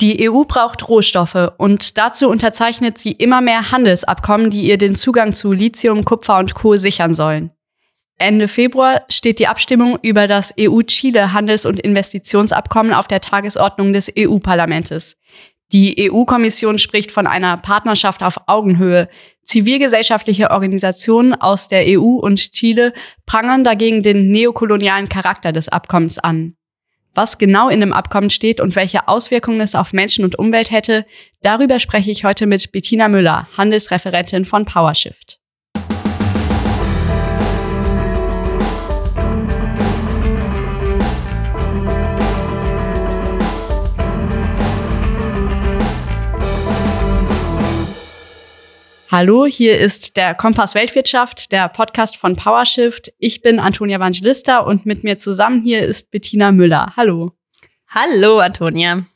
Die EU braucht Rohstoffe und dazu unterzeichnet sie immer mehr Handelsabkommen, die ihr den Zugang zu Lithium, Kupfer und Co. sichern sollen. Ende Februar steht die Abstimmung über das EU-Chile-Handels- und Investitionsabkommen auf der Tagesordnung des EU-Parlamentes. Die EU-Kommission spricht von einer Partnerschaft auf Augenhöhe. Zivilgesellschaftliche Organisationen aus der EU und Chile prangern dagegen den neokolonialen Charakter des Abkommens an. Was genau in dem Abkommen steht und welche Auswirkungen es auf Menschen und Umwelt hätte, darüber spreche ich heute mit Bettina Müller, Handelsreferentin von PowerShift. Hallo, hier ist der Kompass Weltwirtschaft, der Podcast von PowerShift. Ich bin Antonia Evangelista und mit mir zusammen hier ist Bettina Müller. Hallo. Hallo, Antonia.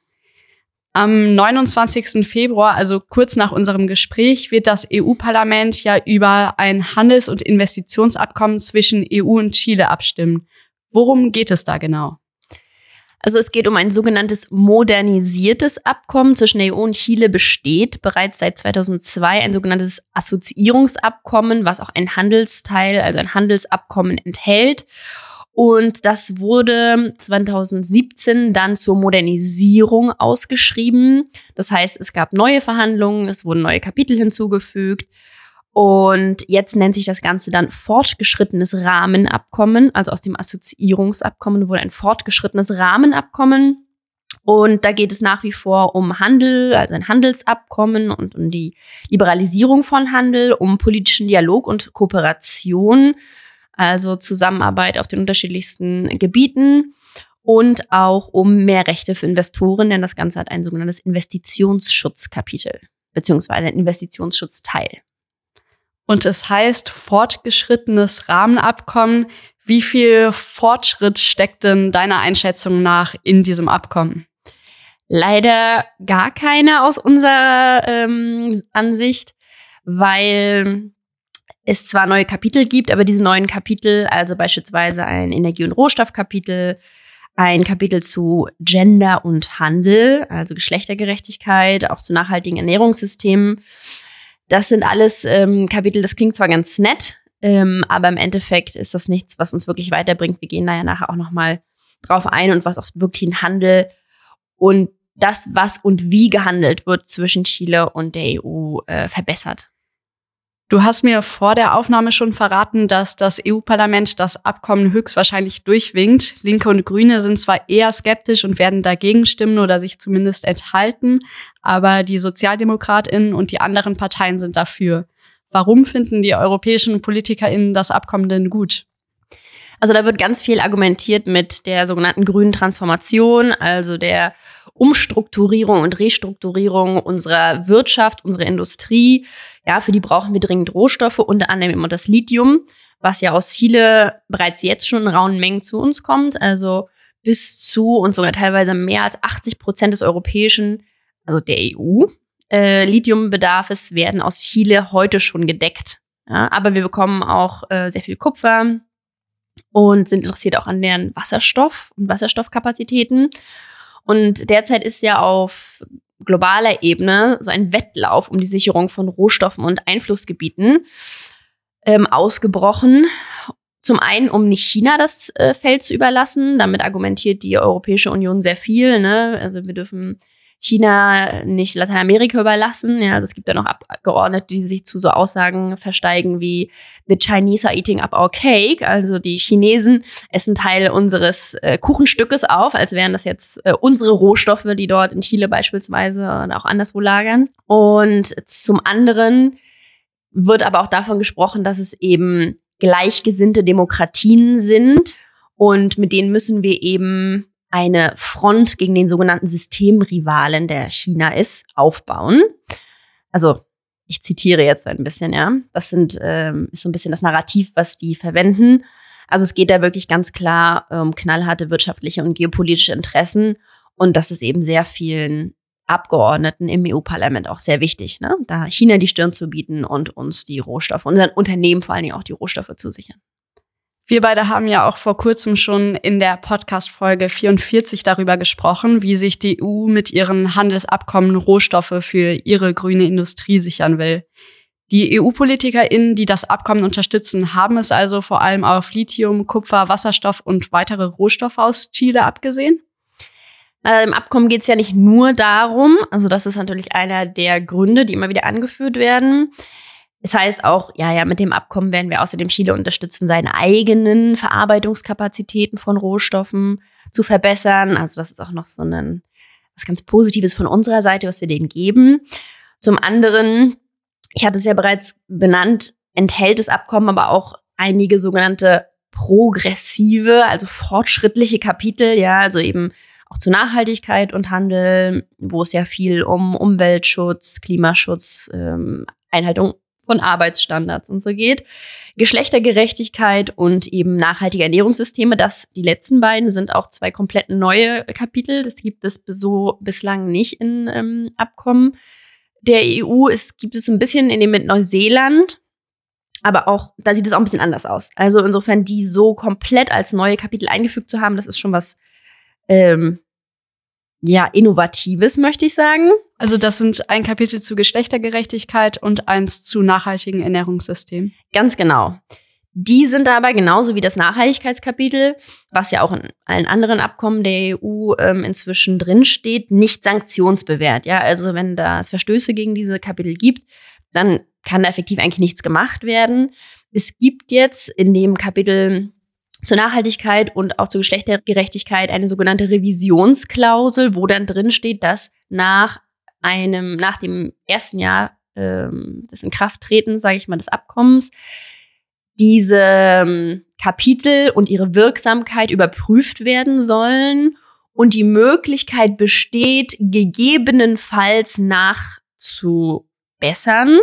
Am 29. Februar, also kurz nach unserem Gespräch, wird das EU-Parlament ja über ein Handels- und Investitionsabkommen zwischen EU und Chile abstimmen. Worum geht es da genau? Also es geht um ein sogenanntes modernisiertes Abkommen zwischen der EU und Chile besteht bereits seit 2002 ein sogenanntes Assoziierungsabkommen, was auch ein Handelsteil, also ein Handelsabkommen enthält. Und das wurde 2017 dann zur Modernisierung ausgeschrieben. Das heißt, es gab neue Verhandlungen, es wurden neue Kapitel hinzugefügt. Und jetzt nennt sich das Ganze dann fortgeschrittenes Rahmenabkommen. Also aus dem Assoziierungsabkommen wurde ein fortgeschrittenes Rahmenabkommen. Und da geht es nach wie vor um Handel, also ein Handelsabkommen und um die Liberalisierung von Handel, um politischen Dialog und Kooperation, also Zusammenarbeit auf den unterschiedlichsten Gebieten und auch um mehr Rechte für Investoren, denn das Ganze hat ein sogenanntes Investitionsschutzkapitel beziehungsweise Investitionsschutzteil und es heißt fortgeschrittenes Rahmenabkommen. Wie viel Fortschritt steckt denn deiner Einschätzung nach in diesem Abkommen? Leider gar keine aus unserer ähm, Ansicht, weil es zwar neue Kapitel gibt, aber diese neuen Kapitel, also beispielsweise ein Energie- und Rohstoffkapitel, ein Kapitel zu Gender und Handel, also Geschlechtergerechtigkeit, auch zu nachhaltigen Ernährungssystemen, das sind alles ähm, Kapitel, das klingt zwar ganz nett, ähm, aber im Endeffekt ist das nichts, was uns wirklich weiterbringt. Wir gehen da ja nachher auch nochmal drauf ein und was auch wirklich ein Handel und das, was und wie gehandelt wird zwischen Chile und der EU äh, verbessert. Du hast mir vor der Aufnahme schon verraten, dass das EU-Parlament das Abkommen höchstwahrscheinlich durchwinkt. Linke und Grüne sind zwar eher skeptisch und werden dagegen stimmen oder sich zumindest enthalten, aber die Sozialdemokratinnen und die anderen Parteien sind dafür. Warum finden die europäischen Politikerinnen das Abkommen denn gut? Also da wird ganz viel argumentiert mit der sogenannten grünen Transformation, also der Umstrukturierung und Restrukturierung unserer Wirtschaft, unserer Industrie. Ja, für die brauchen wir dringend Rohstoffe, unter anderem immer das Lithium, was ja aus Chile bereits jetzt schon in rauen Mengen zu uns kommt. Also bis zu und sogar teilweise mehr als 80 Prozent des europäischen, also der EU, äh, Lithiumbedarfes werden aus Chile heute schon gedeckt. Ja, aber wir bekommen auch äh, sehr viel Kupfer und sind interessiert auch an deren Wasserstoff und Wasserstoffkapazitäten. Und derzeit ist ja auf globaler Ebene so ein Wettlauf um die Sicherung von Rohstoffen und Einflussgebieten ähm, ausgebrochen. Zum einen, um nicht China das äh, Feld zu überlassen. Damit argumentiert die Europäische Union sehr viel. Ne? Also wir dürfen China nicht Lateinamerika überlassen. Ja, also es gibt ja noch Abgeordnete, die sich zu so Aussagen versteigen wie The Chinese are eating up our cake. Also die Chinesen essen Teil unseres äh, Kuchenstückes auf, als wären das jetzt äh, unsere Rohstoffe, die dort in Chile beispielsweise und auch anderswo lagern. Und zum anderen wird aber auch davon gesprochen, dass es eben gleichgesinnte Demokratien sind und mit denen müssen wir eben eine Front gegen den sogenannten Systemrivalen, der China ist, aufbauen. Also ich zitiere jetzt ein bisschen, ja. Das sind, ähm, ist so ein bisschen das Narrativ, was die verwenden. Also es geht da wirklich ganz klar um knallharte wirtschaftliche und geopolitische Interessen. Und das ist eben sehr vielen Abgeordneten im EU-Parlament auch sehr wichtig, ne? da China die Stirn zu bieten und uns die Rohstoffe, unseren Unternehmen vor allen Dingen auch die Rohstoffe zu sichern. Wir beide haben ja auch vor kurzem schon in der Podcast-Folge 44 darüber gesprochen, wie sich die EU mit ihren Handelsabkommen Rohstoffe für ihre grüne Industrie sichern will. Die EU-PolitikerInnen, die das Abkommen unterstützen, haben es also vor allem auf Lithium, Kupfer, Wasserstoff und weitere Rohstoffe aus Chile abgesehen? Also Im Abkommen geht es ja nicht nur darum, also das ist natürlich einer der Gründe, die immer wieder angeführt werden. Es heißt auch, ja, ja, mit dem Abkommen werden wir außerdem Chile unterstützen, seine eigenen Verarbeitungskapazitäten von Rohstoffen zu verbessern. Also das ist auch noch so ein was ganz Positives von unserer Seite, was wir denen geben. Zum anderen, ich hatte es ja bereits benannt, enthält das Abkommen aber auch einige sogenannte progressive, also fortschrittliche Kapitel, ja, also eben auch zu Nachhaltigkeit und Handel, wo es ja viel um Umweltschutz, Klimaschutz, ähm, Einhaltung von Arbeitsstandards und so geht. Geschlechtergerechtigkeit und eben nachhaltige Ernährungssysteme, das die letzten beiden sind auch zwei komplett neue Kapitel. Das gibt es so bislang nicht in ähm, Abkommen der EU. Es gibt es ein bisschen in dem mit Neuseeland, aber auch da sieht es auch ein bisschen anders aus. Also insofern die so komplett als neue Kapitel eingefügt zu haben, das ist schon was ähm, ja, Innovatives, möchte ich sagen. Also das sind ein Kapitel zu Geschlechtergerechtigkeit und eins zu nachhaltigen Ernährungssystemen. Ganz genau. Die sind aber genauso wie das Nachhaltigkeitskapitel, was ja auch in allen anderen Abkommen der EU ähm, inzwischen drinsteht, nicht sanktionsbewährt. Ja, also wenn da es Verstöße gegen diese Kapitel gibt, dann kann da effektiv eigentlich nichts gemacht werden. Es gibt jetzt in dem Kapitel zur Nachhaltigkeit und auch zur Geschlechtergerechtigkeit eine sogenannte Revisionsklausel, wo dann drin steht, dass nach einem, nach dem ersten Jahr ähm, des Inkrafttretens, sage ich mal, des Abkommens, diese ähm, Kapitel und ihre Wirksamkeit überprüft werden sollen und die Möglichkeit besteht, gegebenenfalls nachzubessern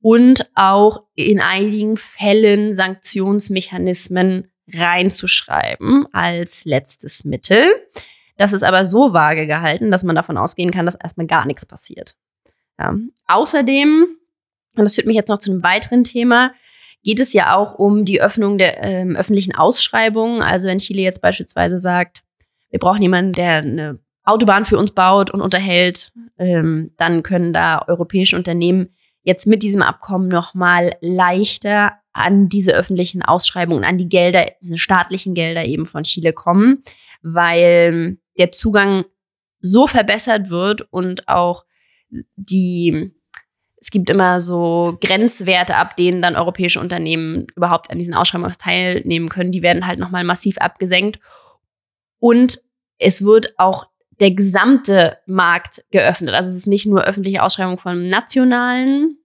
und auch in einigen Fällen Sanktionsmechanismen reinzuschreiben als letztes Mittel. Das ist aber so vage gehalten, dass man davon ausgehen kann, dass erstmal gar nichts passiert. Ja. Außerdem, und das führt mich jetzt noch zu einem weiteren Thema, geht es ja auch um die Öffnung der ähm, öffentlichen Ausschreibungen. Also wenn Chile jetzt beispielsweise sagt, wir brauchen jemanden, der eine Autobahn für uns baut und unterhält, ähm, dann können da europäische Unternehmen jetzt mit diesem Abkommen noch mal leichter an diese öffentlichen Ausschreibungen, an die Gelder, diese staatlichen Gelder eben von Chile kommen, weil der Zugang so verbessert wird und auch die, es gibt immer so Grenzwerte, ab denen dann europäische Unternehmen überhaupt an diesen Ausschreibungen teilnehmen können. Die werden halt nochmal massiv abgesenkt. Und es wird auch der gesamte Markt geöffnet. Also es ist nicht nur öffentliche Ausschreibung von nationalen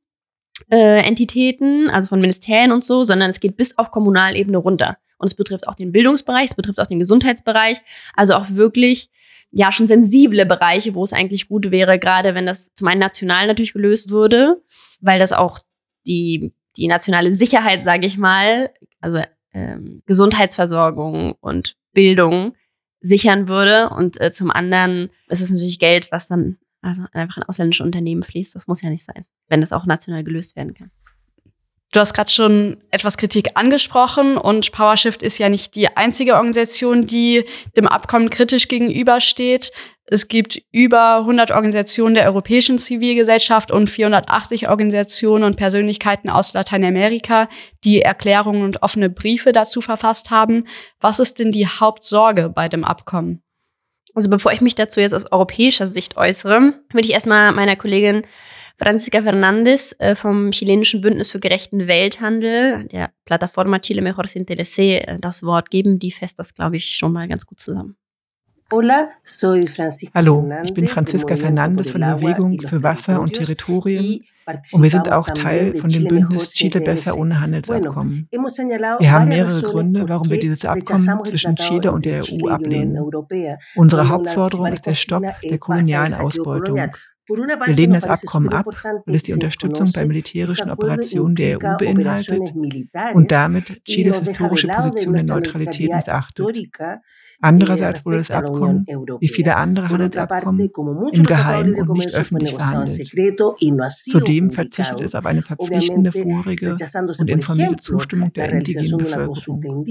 äh, Entitäten, also von Ministerien und so, sondern es geht bis auf Kommunalebene runter. Und es betrifft auch den Bildungsbereich, es betrifft auch den Gesundheitsbereich, also auch wirklich ja schon sensible Bereiche, wo es eigentlich gut wäre, gerade wenn das zum einen national natürlich gelöst würde, weil das auch die die nationale Sicherheit, sage ich mal, also ähm, Gesundheitsversorgung und Bildung sichern würde. Und äh, zum anderen ist es natürlich Geld, was dann also einfach ein ausländisches Unternehmen fließt. Das muss ja nicht sein, wenn das auch national gelöst werden kann. Du hast gerade schon etwas Kritik angesprochen und PowerShift ist ja nicht die einzige Organisation, die dem Abkommen kritisch gegenübersteht. Es gibt über 100 Organisationen der europäischen Zivilgesellschaft und 480 Organisationen und Persönlichkeiten aus Lateinamerika, die Erklärungen und offene Briefe dazu verfasst haben. Was ist denn die Hauptsorge bei dem Abkommen? Also bevor ich mich dazu jetzt aus europäischer Sicht äußere, würde ich erstmal meiner Kollegin Franziska Fernandes äh, vom chilenischen Bündnis für gerechten Welthandel, der Plataforma Chile Mejor Sin TLC, äh, das Wort geben. Die fasst das, glaube ich, schon mal ganz gut zusammen. Hallo, ich bin Franziska Fernandes von der Bewegung für Wasser und Territorien und wir sind auch Teil von dem Bündnis Chile besser ohne Handelsabkommen. Wir haben mehrere Gründe, warum wir dieses Abkommen zwischen Chile und der EU ablehnen. Unsere Hauptforderung ist der Stopp der kolonialen Ausbeutung Wir lehnen das Abkommen ab, weil es die Unterstützung bei militärischen Operationen der EU beinhaltet und damit Chiles historische Position der Neutralität missachtet. Andererseits wurde das Abkommen, wie viele andere Handelsabkommen, im Geheimen und nicht öffentlich verhandelt. Zudem verzichtet es auf eine verpflichtende vorige und informierte Zustimmung der indigenen Bevölkerung.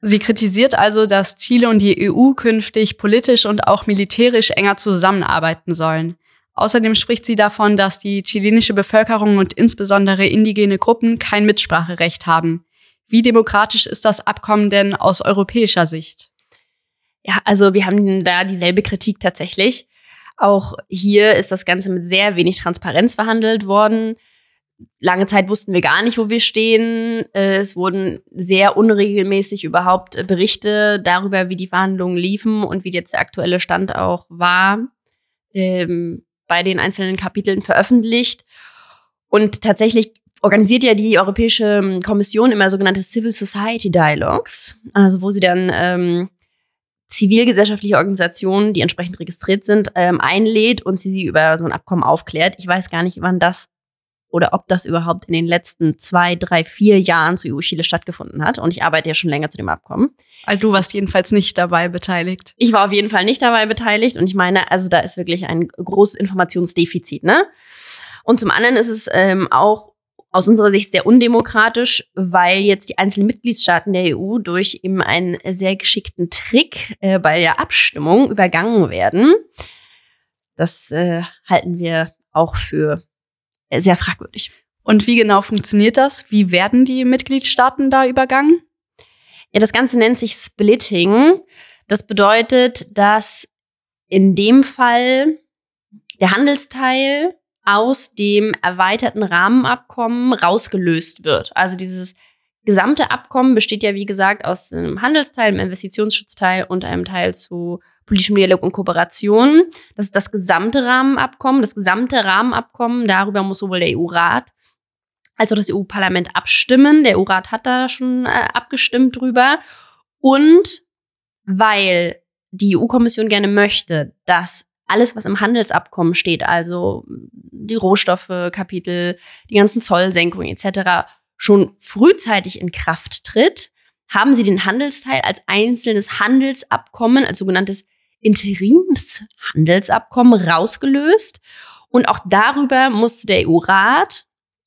Sie kritisiert also, dass Chile und die EU künftig politisch und auch militärisch enger zusammenarbeiten sollen. Außerdem spricht sie davon, dass die chilenische Bevölkerung und insbesondere indigene Gruppen kein Mitspracherecht haben. Wie demokratisch ist das Abkommen denn aus europäischer Sicht? Ja, also wir haben da dieselbe Kritik tatsächlich. Auch hier ist das Ganze mit sehr wenig Transparenz verhandelt worden. Lange Zeit wussten wir gar nicht, wo wir stehen. Es wurden sehr unregelmäßig überhaupt Berichte darüber, wie die Verhandlungen liefen und wie jetzt der aktuelle Stand auch war. Ähm, bei den einzelnen Kapiteln veröffentlicht. Und tatsächlich organisiert ja die Europäische ähm, Kommission immer sogenannte Civil Society Dialogues, also wo sie dann ähm, zivilgesellschaftliche Organisationen, die entsprechend registriert sind, ähm, einlädt und sie sie über so ein Abkommen aufklärt. Ich weiß gar nicht, wann das oder ob das überhaupt in den letzten zwei, drei, vier Jahren zu EU-Chile stattgefunden hat. Und ich arbeite ja schon länger zu dem Abkommen. Also du warst jedenfalls nicht dabei beteiligt. Ich war auf jeden Fall nicht dabei beteiligt. Und ich meine, also da ist wirklich ein großes Informationsdefizit. Ne? Und zum anderen ist es ähm, auch aus unserer Sicht sehr undemokratisch, weil jetzt die einzelnen Mitgliedstaaten der EU durch eben einen sehr geschickten Trick äh, bei der Abstimmung übergangen werden. Das äh, halten wir auch für sehr fragwürdig. Und wie genau funktioniert das? Wie werden die Mitgliedstaaten da übergangen? Ja, das Ganze nennt sich Splitting. Das bedeutet, dass in dem Fall der Handelsteil aus dem erweiterten Rahmenabkommen rausgelöst wird. Also dieses gesamte Abkommen besteht ja, wie gesagt, aus einem Handelsteil, einem Investitionsschutzteil und einem Teil zu politischem Dialog und Kooperation. Das ist das gesamte Rahmenabkommen. Das gesamte Rahmenabkommen, darüber muss sowohl der EU-Rat als auch das EU-Parlament abstimmen. Der EU-Rat hat da schon äh, abgestimmt drüber. Und weil die EU-Kommission gerne möchte, dass alles, was im Handelsabkommen steht, also die Rohstoffe-Kapitel, die ganzen Zollsenkungen etc., schon frühzeitig in Kraft tritt, haben sie den Handelsteil als einzelnes Handelsabkommen, als sogenanntes Interimshandelsabkommen rausgelöst. Und auch darüber musste der EU-Rat,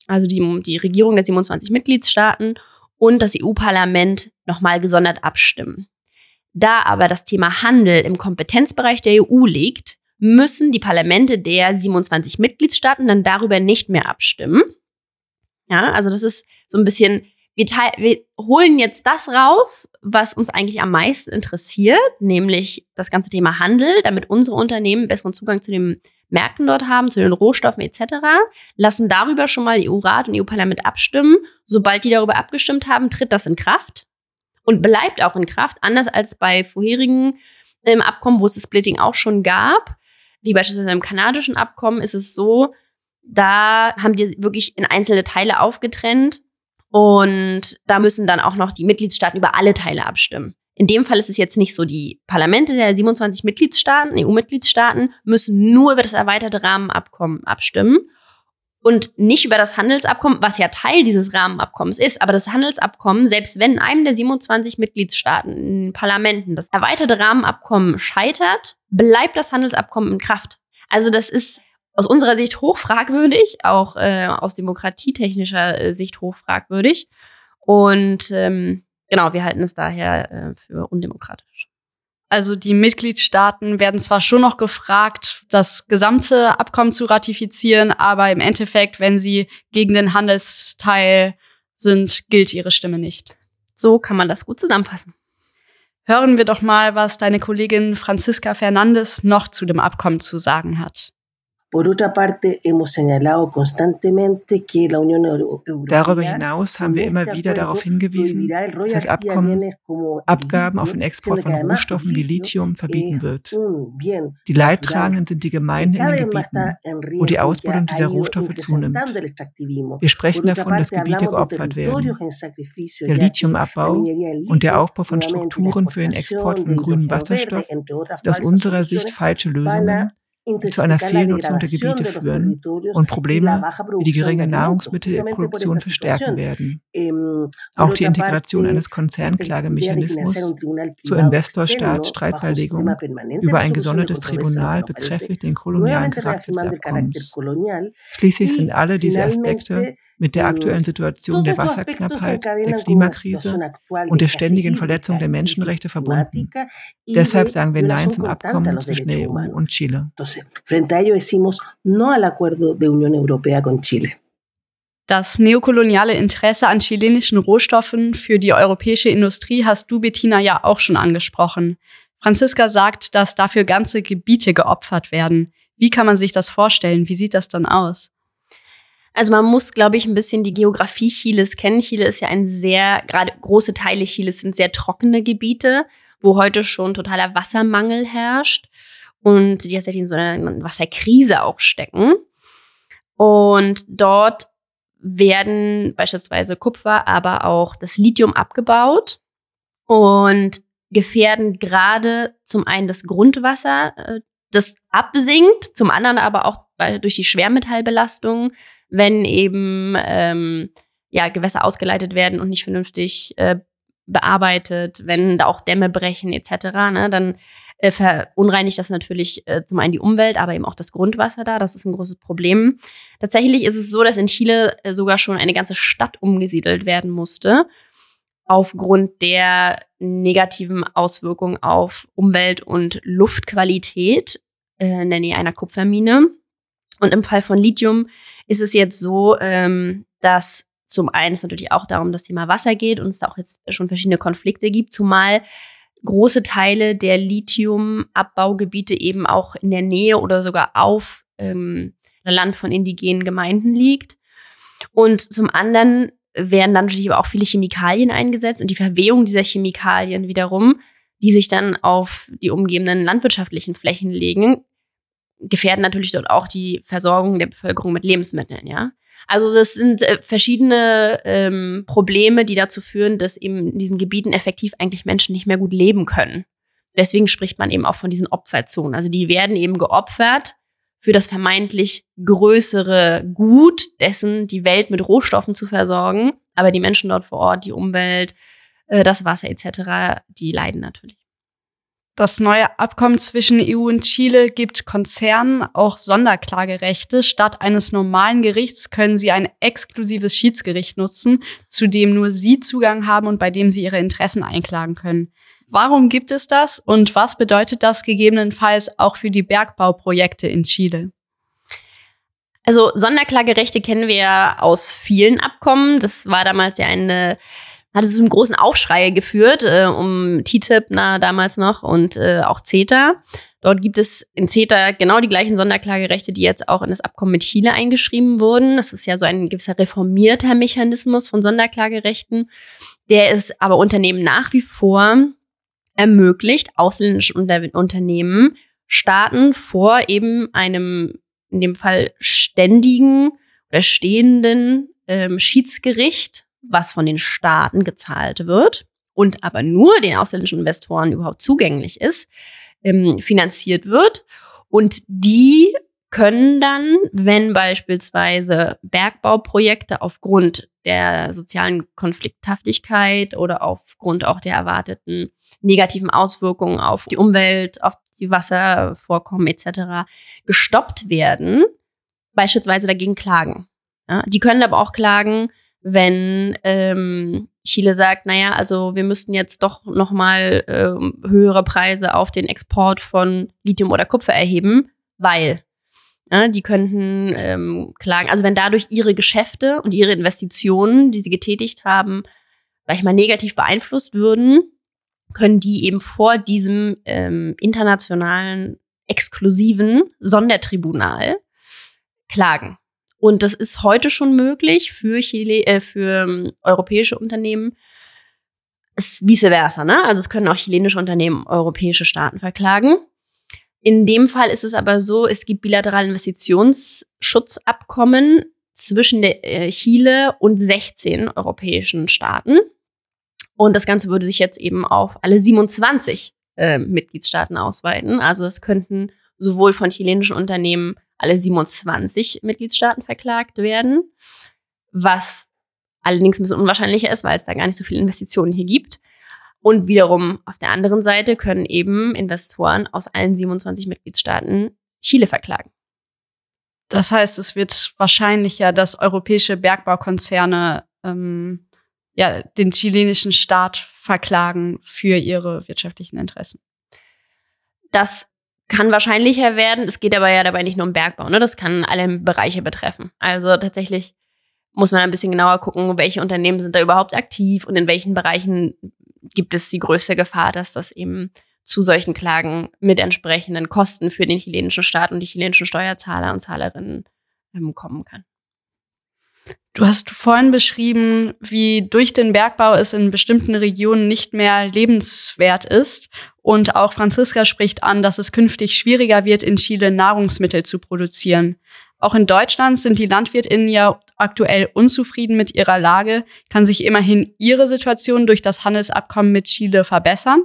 also die, die Regierung der 27 Mitgliedstaaten und das EU-Parlament nochmal gesondert abstimmen. Da aber das Thema Handel im Kompetenzbereich der EU liegt, müssen die Parlamente der 27 Mitgliedstaaten dann darüber nicht mehr abstimmen. Ja, also das ist so ein bisschen wir, wir holen jetzt das raus, was uns eigentlich am meisten interessiert, nämlich das ganze Thema Handel, damit unsere Unternehmen besseren Zugang zu den Märkten dort haben, zu den Rohstoffen etc. Lassen darüber schon mal EU-Rat und EU-Parlament abstimmen. Sobald die darüber abgestimmt haben, tritt das in Kraft und bleibt auch in Kraft, anders als bei vorherigen ähm, Abkommen, wo es das Splitting auch schon gab. Wie beispielsweise im kanadischen Abkommen ist es so, da haben die wirklich in einzelne Teile aufgetrennt und da müssen dann auch noch die Mitgliedstaaten über alle Teile abstimmen. In dem Fall ist es jetzt nicht so, die Parlamente der 27 Mitgliedstaaten, EU-Mitgliedstaaten, müssen nur über das erweiterte Rahmenabkommen abstimmen und nicht über das Handelsabkommen, was ja Teil dieses Rahmenabkommens ist. Aber das Handelsabkommen, selbst wenn in einem der 27 Mitgliedstaaten, in Parlamenten, das erweiterte Rahmenabkommen scheitert, bleibt das Handelsabkommen in Kraft. Also das ist aus unserer Sicht hochfragwürdig, auch äh, aus demokratietechnischer äh, Sicht hochfragwürdig. Und ähm, genau, wir halten es daher äh, für undemokratisch. Also die Mitgliedstaaten werden zwar schon noch gefragt, das gesamte Abkommen zu ratifizieren, aber im Endeffekt, wenn sie gegen den Handelsteil sind, gilt ihre Stimme nicht. So kann man das gut zusammenfassen. Hören wir doch mal, was deine Kollegin Franziska Fernandes noch zu dem Abkommen zu sagen hat. Darüber hinaus haben wir immer wieder darauf hingewiesen, dass das Abkommen Abgaben auf den Export von Rohstoffen wie Lithium verbieten wird. Die Leidtragenden sind die Gemeinden in den Gebieten, wo die Ausbeutung dieser Rohstoffe zunimmt. Wir sprechen davon, dass Gebiete geopfert werden. Der Lithiumabbau und der Aufbau von Strukturen für den Export von grünem Wasserstoff sind aus unserer Sicht falsche Lösungen, zu einer Fehlnutzung der Gebiete führen und Probleme wie die geringe Nahrungsmittelproduktion verstärken werden. Auch die Integration eines Konzernklagemechanismus zur Investor-Staat-Streitbeilegung über ein gesondertes Tribunal bekräftigt den kolonialen Charakter des Abkommens. Schließlich sind alle diese Aspekte mit der aktuellen Situation der Wasserknappheit, der Klimakrise und der ständigen Verletzung der Menschenrechte verbunden. Deshalb sagen wir Nein zum Abkommen zwischen der EU und Chile. Das neokoloniale Interesse an chilenischen Rohstoffen für die europäische Industrie hast du, Bettina, ja auch schon angesprochen. Franziska sagt, dass dafür ganze Gebiete geopfert werden. Wie kann man sich das vorstellen? Wie sieht das dann aus? Also man muss, glaube ich, ein bisschen die Geografie Chiles kennen. Chile ist ja ein sehr, gerade große Teile Chiles sind sehr trockene Gebiete, wo heute schon totaler Wassermangel herrscht und die tatsächlich in so einer Wasserkrise auch stecken. Und dort werden beispielsweise Kupfer, aber auch das Lithium abgebaut und gefährden gerade zum einen das Grundwasser, äh, das absinkt, zum anderen aber auch durch die Schwermetallbelastung wenn eben ähm, ja, Gewässer ausgeleitet werden und nicht vernünftig äh, bearbeitet, wenn da auch Dämme brechen etc., ne, dann äh, verunreinigt das natürlich äh, zum einen die Umwelt, aber eben auch das Grundwasser da. Das ist ein großes Problem. Tatsächlich ist es so, dass in Chile äh, sogar schon eine ganze Stadt umgesiedelt werden musste, aufgrund der negativen Auswirkungen auf Umwelt und Luftqualität äh, in der Nähe einer Kupfermine. Und im Fall von Lithium ist es jetzt so, ähm, dass zum einen es natürlich auch darum das Thema Wasser geht und es da auch jetzt schon verschiedene Konflikte gibt, zumal große Teile der Lithiumabbaugebiete eben auch in der Nähe oder sogar auf ähm, Land von indigenen Gemeinden liegt. Und zum anderen werden dann natürlich aber auch viele Chemikalien eingesetzt und die Verwehung dieser Chemikalien wiederum, die sich dann auf die umgebenden landwirtschaftlichen Flächen legen, gefährden natürlich dort auch die Versorgung der Bevölkerung mit Lebensmitteln, ja. Also das sind äh, verschiedene ähm, Probleme, die dazu führen, dass eben in diesen Gebieten effektiv eigentlich Menschen nicht mehr gut leben können. Deswegen spricht man eben auch von diesen Opferzonen. Also die werden eben geopfert für das vermeintlich größere Gut, dessen die Welt mit Rohstoffen zu versorgen. Aber die Menschen dort vor Ort, die Umwelt, äh, das Wasser etc., die leiden natürlich. Das neue Abkommen zwischen EU und Chile gibt Konzernen auch Sonderklagerechte. Statt eines normalen Gerichts können sie ein exklusives Schiedsgericht nutzen, zu dem nur sie Zugang haben und bei dem sie ihre Interessen einklagen können. Warum gibt es das und was bedeutet das gegebenenfalls auch für die Bergbauprojekte in Chile? Also Sonderklagerechte kennen wir ja aus vielen Abkommen. Das war damals ja eine hat es zu einem großen Aufschrei geführt, äh, um TTIP na, damals noch und äh, auch CETA. Dort gibt es in CETA genau die gleichen Sonderklagerechte, die jetzt auch in das Abkommen mit Chile eingeschrieben wurden. Das ist ja so ein gewisser reformierter Mechanismus von Sonderklagerechten. Der ist aber Unternehmen nach wie vor ermöglicht, ausländische Unternehmen, Staaten vor eben einem, in dem Fall ständigen oder stehenden ähm, Schiedsgericht was von den Staaten gezahlt wird und aber nur den ausländischen Investoren überhaupt zugänglich ist, ähm, finanziert wird. Und die können dann, wenn beispielsweise Bergbauprojekte aufgrund der sozialen Konflikthaftigkeit oder aufgrund auch der erwarteten negativen Auswirkungen auf die Umwelt, auf die Wasservorkommen etc. gestoppt werden, beispielsweise dagegen klagen. Ja, die können aber auch klagen, wenn ähm, Chile sagt, naja, also wir müssten jetzt doch nochmal ähm, höhere Preise auf den Export von Lithium oder Kupfer erheben, weil ja, die könnten ähm, klagen. Also wenn dadurch ihre Geschäfte und ihre Investitionen, die sie getätigt haben, gleich mal negativ beeinflusst würden, können die eben vor diesem ähm, internationalen exklusiven Sondertribunal klagen. Und das ist heute schon möglich für, Chile, äh, für ähm, europäische Unternehmen. Ist vice versa, ne? Also es können auch chilenische Unternehmen europäische Staaten verklagen. In dem Fall ist es aber so, es gibt bilaterale Investitionsschutzabkommen zwischen der, äh, Chile und 16 europäischen Staaten. Und das Ganze würde sich jetzt eben auf alle 27 äh, Mitgliedstaaten ausweiten. Also es könnten sowohl von chilenischen Unternehmen alle 27 Mitgliedstaaten verklagt werden, was allerdings ein bisschen unwahrscheinlicher ist, weil es da gar nicht so viele Investitionen hier gibt. Und wiederum auf der anderen Seite können eben Investoren aus allen 27 Mitgliedstaaten Chile verklagen. Das heißt, es wird wahrscheinlicher, dass europäische Bergbaukonzerne ähm, ja, den chilenischen Staat verklagen für ihre wirtschaftlichen Interessen. Das kann wahrscheinlicher werden. Es geht aber ja dabei nicht nur um Bergbau, ne? Das kann alle Bereiche betreffen. Also tatsächlich muss man ein bisschen genauer gucken, welche Unternehmen sind da überhaupt aktiv und in welchen Bereichen gibt es die größte Gefahr, dass das eben zu solchen Klagen mit entsprechenden Kosten für den chilenischen Staat und die chilenischen Steuerzahler und Zahlerinnen ähm, kommen kann. Du hast vorhin beschrieben, wie durch den Bergbau es in bestimmten Regionen nicht mehr lebenswert ist. Und auch Franziska spricht an, dass es künftig schwieriger wird, in Chile Nahrungsmittel zu produzieren. Auch in Deutschland sind die LandwirtInnen ja aktuell unzufrieden mit ihrer Lage. Kann sich immerhin ihre Situation durch das Handelsabkommen mit Chile verbessern?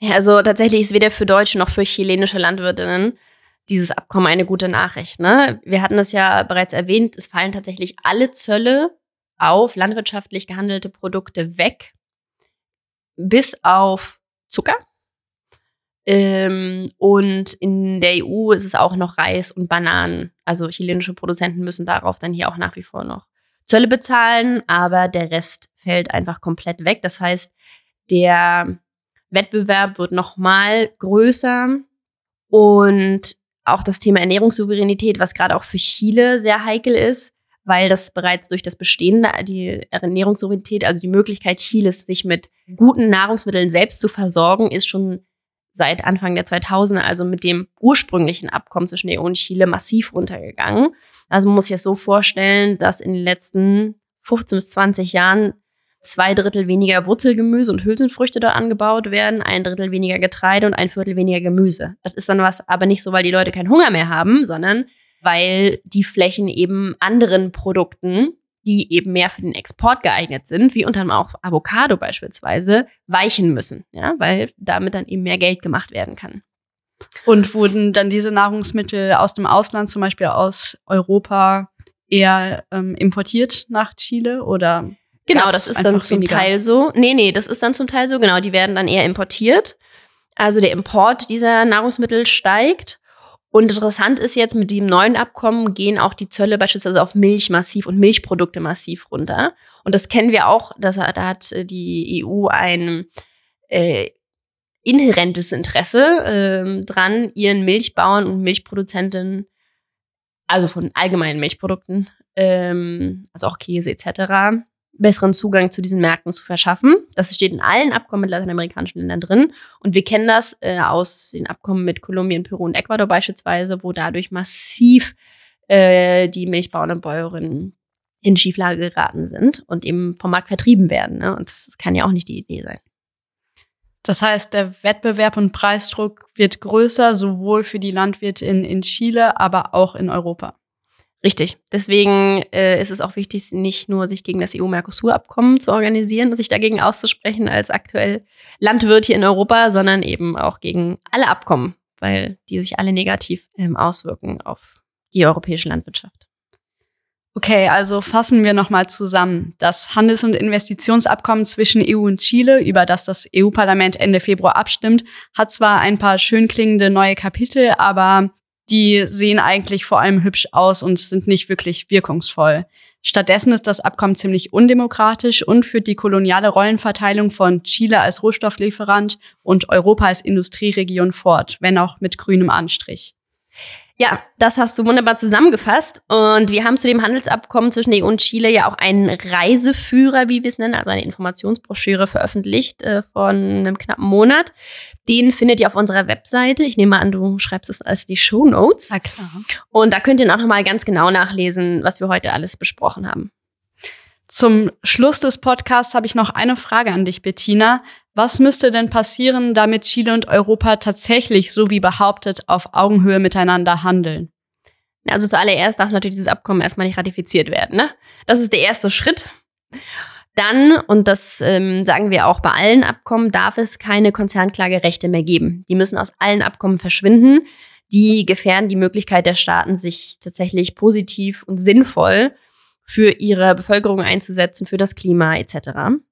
Ja, also tatsächlich ist weder für deutsche noch für chilenische Landwirtinnen dieses Abkommen eine gute Nachricht. Ne? Wir hatten es ja bereits erwähnt, es fallen tatsächlich alle Zölle auf landwirtschaftlich gehandelte Produkte weg, bis auf Zucker. Ähm, und in der EU ist es auch noch Reis und Bananen. Also chilenische Produzenten müssen darauf dann hier auch nach wie vor noch Zölle bezahlen, aber der Rest fällt einfach komplett weg. Das heißt, der Wettbewerb wird noch mal größer und auch das Thema Ernährungssouveränität, was gerade auch für Chile sehr heikel ist, weil das bereits durch das Bestehende, die Ernährungssouveränität, also die Möglichkeit Chiles, sich mit guten Nahrungsmitteln selbst zu versorgen, ist schon seit Anfang der 2000er, also mit dem ursprünglichen Abkommen zwischen EU und Chile, massiv runtergegangen. Also man muss sich das so vorstellen, dass in den letzten 15 bis 20 Jahren zwei Drittel weniger Wurzelgemüse und Hülsenfrüchte dort angebaut werden, ein Drittel weniger Getreide und ein Viertel weniger Gemüse. Das ist dann was, aber nicht so, weil die Leute keinen Hunger mehr haben, sondern weil die Flächen eben anderen Produkten, die eben mehr für den Export geeignet sind, wie unter anderem auch Avocado beispielsweise, weichen müssen, ja, weil damit dann eben mehr Geld gemacht werden kann. Und wurden dann diese Nahrungsmittel aus dem Ausland, zum Beispiel aus Europa, eher ähm, importiert nach Chile oder? Genau, das ist dann zum weniger? Teil so. Nee, nee, das ist dann zum Teil so, genau, die werden dann eher importiert. Also der Import dieser Nahrungsmittel steigt. Und interessant ist jetzt, mit dem neuen Abkommen gehen auch die Zölle beispielsweise auf Milch massiv und Milchprodukte massiv runter. Und das kennen wir auch, dass, da hat die EU ein äh, inhärentes Interesse äh, dran, ihren Milchbauern und Milchproduzenten, also von allgemeinen Milchprodukten, ähm, also auch Käse etc., besseren Zugang zu diesen Märkten zu verschaffen. Das steht in allen Abkommen mit lateinamerikanischen Ländern drin. Und wir kennen das äh, aus den Abkommen mit Kolumbien, Peru und Ecuador beispielsweise, wo dadurch massiv äh, die Milchbauern und Bäuerinnen in Schieflage geraten sind und eben vom Markt vertrieben werden. Ne? Und das kann ja auch nicht die Idee sein. Das heißt, der Wettbewerb und Preisdruck wird größer, sowohl für die Landwirte in, in Chile, aber auch in Europa. Richtig. Deswegen äh, ist es auch wichtig, nicht nur sich gegen das EU-Mercosur-Abkommen zu organisieren und sich dagegen auszusprechen als aktuell Landwirt hier in Europa, sondern eben auch gegen alle Abkommen, weil die sich alle negativ ähm, auswirken auf die europäische Landwirtschaft. Okay, also fassen wir nochmal zusammen. Das Handels- und Investitionsabkommen zwischen EU und Chile, über das das EU-Parlament Ende Februar abstimmt, hat zwar ein paar schön klingende neue Kapitel, aber die sehen eigentlich vor allem hübsch aus und sind nicht wirklich wirkungsvoll. Stattdessen ist das Abkommen ziemlich undemokratisch und führt die koloniale Rollenverteilung von Chile als Rohstofflieferant und Europa als Industrieregion fort, wenn auch mit grünem Anstrich. Ja, das hast du wunderbar zusammengefasst. Und wir haben zu dem Handelsabkommen zwischen EU und Chile ja auch einen Reiseführer, wie wir es nennen, also eine Informationsbroschüre veröffentlicht äh, von einem knappen Monat. Den findet ihr auf unserer Webseite. Ich nehme an, du schreibst es als die Show Notes. Na klar. Und da könnt ihr auch nochmal ganz genau nachlesen, was wir heute alles besprochen haben. Zum Schluss des Podcasts habe ich noch eine Frage an dich, Bettina. Was müsste denn passieren, damit Chile und Europa tatsächlich, so wie behauptet, auf Augenhöhe miteinander handeln? Also zuallererst darf natürlich dieses Abkommen erstmal nicht ratifiziert werden. Ne? Das ist der erste Schritt. Dann, und das ähm, sagen wir auch bei allen Abkommen, darf es keine Konzernklagerechte mehr geben. Die müssen aus allen Abkommen verschwinden. Die gefährden die Möglichkeit der Staaten, sich tatsächlich positiv und sinnvoll für ihre Bevölkerung einzusetzen, für das Klima etc.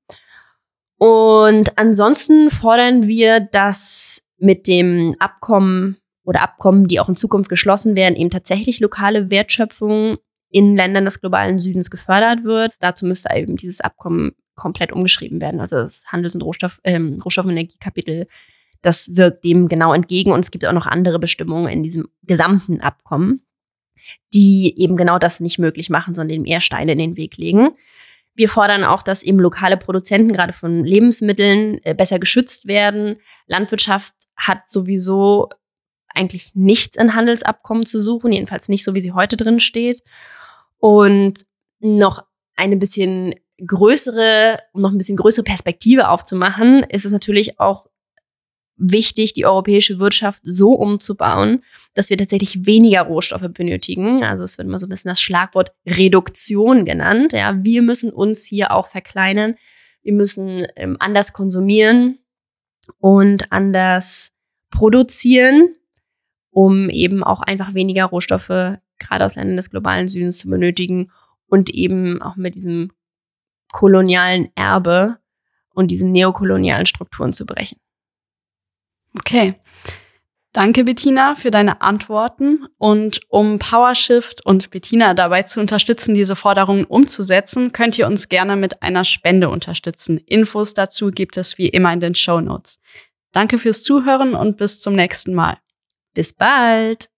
Und ansonsten fordern wir, dass mit dem Abkommen oder Abkommen, die auch in Zukunft geschlossen werden, eben tatsächlich lokale Wertschöpfung in Ländern des globalen Südens gefördert wird. Dazu müsste eben dieses Abkommen komplett umgeschrieben werden. Also das Handels- und Rohstoff, ähm, Rohstoff- und Energiekapitel, das wirkt dem genau entgegen. Und es gibt auch noch andere Bestimmungen in diesem gesamten Abkommen, die eben genau das nicht möglich machen, sondern dem eher Steine in den Weg legen. Wir fordern auch, dass eben lokale Produzenten gerade von Lebensmitteln äh, besser geschützt werden. Landwirtschaft hat sowieso eigentlich nichts in Handelsabkommen zu suchen, jedenfalls nicht so, wie sie heute drin steht. Und noch eine bisschen größere, um noch ein bisschen größere Perspektive aufzumachen, ist es natürlich auch wichtig, die europäische Wirtschaft so umzubauen, dass wir tatsächlich weniger Rohstoffe benötigen. Also es wird immer so ein bisschen das Schlagwort Reduktion genannt. Ja, wir müssen uns hier auch verkleinern. Wir müssen ähm, anders konsumieren und anders produzieren, um eben auch einfach weniger Rohstoffe gerade aus Ländern des globalen Südens zu benötigen und eben auch mit diesem kolonialen Erbe und diesen neokolonialen Strukturen zu brechen. Okay. Danke, Bettina, für deine Antworten. Und um PowerShift und Bettina dabei zu unterstützen, diese Forderungen umzusetzen, könnt ihr uns gerne mit einer Spende unterstützen. Infos dazu gibt es wie immer in den Show Notes. Danke fürs Zuhören und bis zum nächsten Mal. Bis bald!